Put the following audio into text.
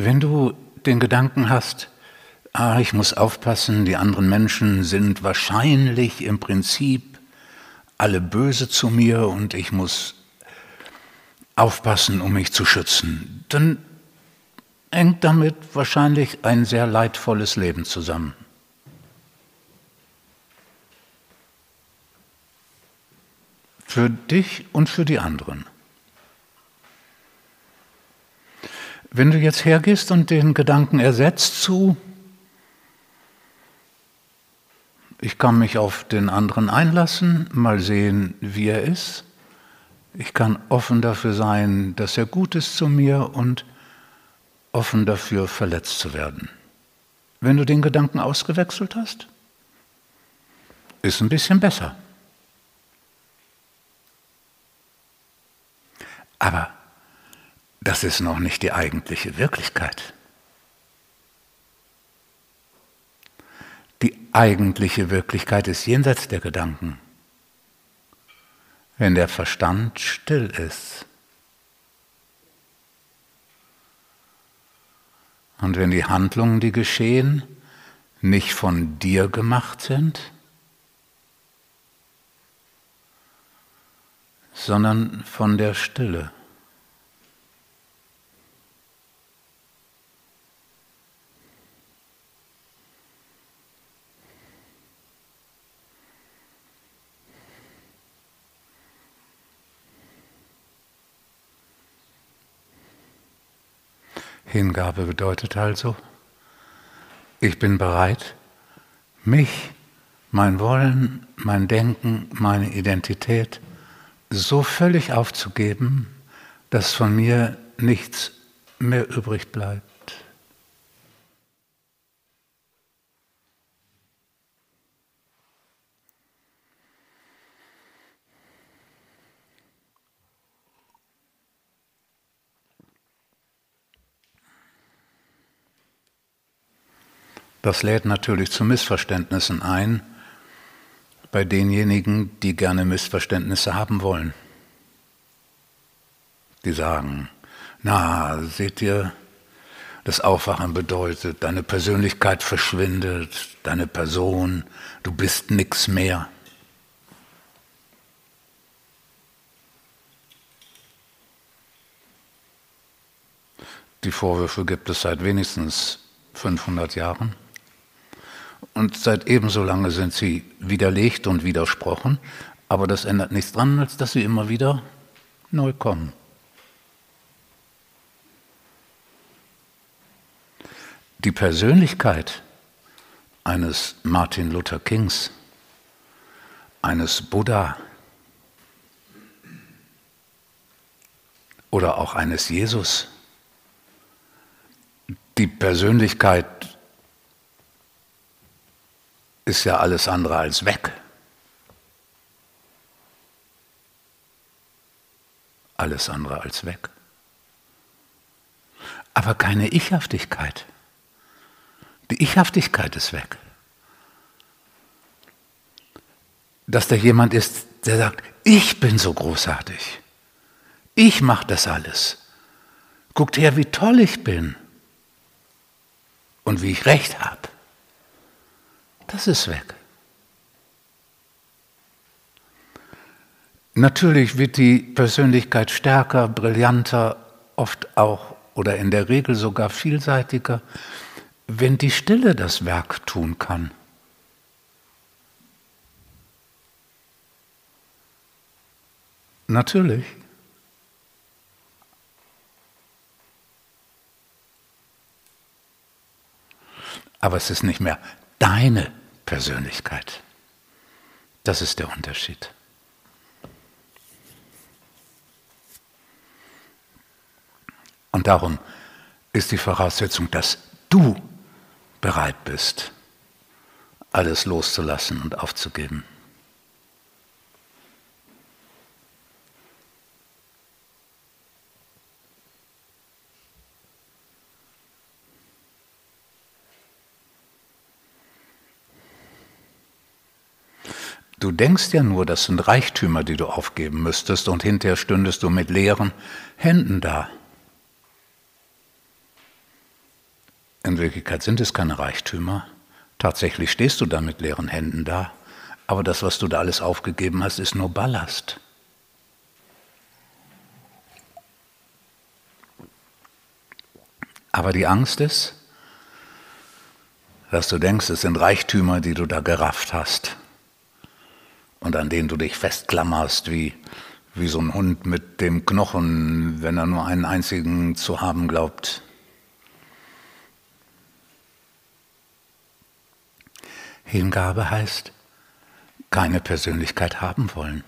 Wenn du den Gedanken hast, ah, ich muss aufpassen, die anderen Menschen sind wahrscheinlich im Prinzip alle böse zu mir und ich muss aufpassen, um mich zu schützen, dann hängt damit wahrscheinlich ein sehr leidvolles Leben zusammen. Für dich und für die anderen. Wenn du jetzt hergehst und den Gedanken ersetzt zu, ich kann mich auf den anderen einlassen, mal sehen, wie er ist, ich kann offen dafür sein, dass er gut ist zu mir und offen dafür, verletzt zu werden. Wenn du den Gedanken ausgewechselt hast, ist ein bisschen besser. Das ist noch nicht die eigentliche Wirklichkeit. Die eigentliche Wirklichkeit ist jenseits der Gedanken, wenn der Verstand still ist. Und wenn die Handlungen, die geschehen, nicht von dir gemacht sind, sondern von der Stille. Hingabe bedeutet also, ich bin bereit, mich, mein Wollen, mein Denken, meine Identität so völlig aufzugeben, dass von mir nichts mehr übrig bleibt. Das lädt natürlich zu Missverständnissen ein bei denjenigen, die gerne Missverständnisse haben wollen. Die sagen, na, seht ihr, das Aufwachen bedeutet, deine Persönlichkeit verschwindet, deine Person, du bist nichts mehr. Die Vorwürfe gibt es seit wenigstens 500 Jahren. Und seit ebenso lange sind sie widerlegt und widersprochen, aber das ändert nichts dran, als dass sie immer wieder neu kommen. Die Persönlichkeit eines Martin Luther Kings, eines Buddha oder auch eines Jesus, die Persönlichkeit ist ja alles andere als weg. Alles andere als weg. Aber keine Ichhaftigkeit. Die Ichhaftigkeit ist weg. Dass da jemand ist, der sagt, ich bin so großartig. Ich mache das alles. Guckt her, wie toll ich bin und wie ich recht habe das ist weg. Natürlich wird die Persönlichkeit stärker, brillanter, oft auch oder in der Regel sogar vielseitiger, wenn die Stille das Werk tun kann. Natürlich. Aber es ist nicht mehr deine Persönlichkeit. Das ist der Unterschied. Und darum ist die Voraussetzung, dass du bereit bist, alles loszulassen und aufzugeben. Du denkst ja nur, das sind Reichtümer, die du aufgeben müsstest, und hinterher stündest du mit leeren Händen da. In Wirklichkeit sind es keine Reichtümer. Tatsächlich stehst du da mit leeren Händen da. Aber das, was du da alles aufgegeben hast, ist nur Ballast. Aber die Angst ist, dass du denkst, es sind Reichtümer, die du da gerafft hast und an denen du dich festklammerst, wie, wie so ein Hund mit dem Knochen, wenn er nur einen einzigen zu haben glaubt. Hingabe heißt, keine Persönlichkeit haben wollen.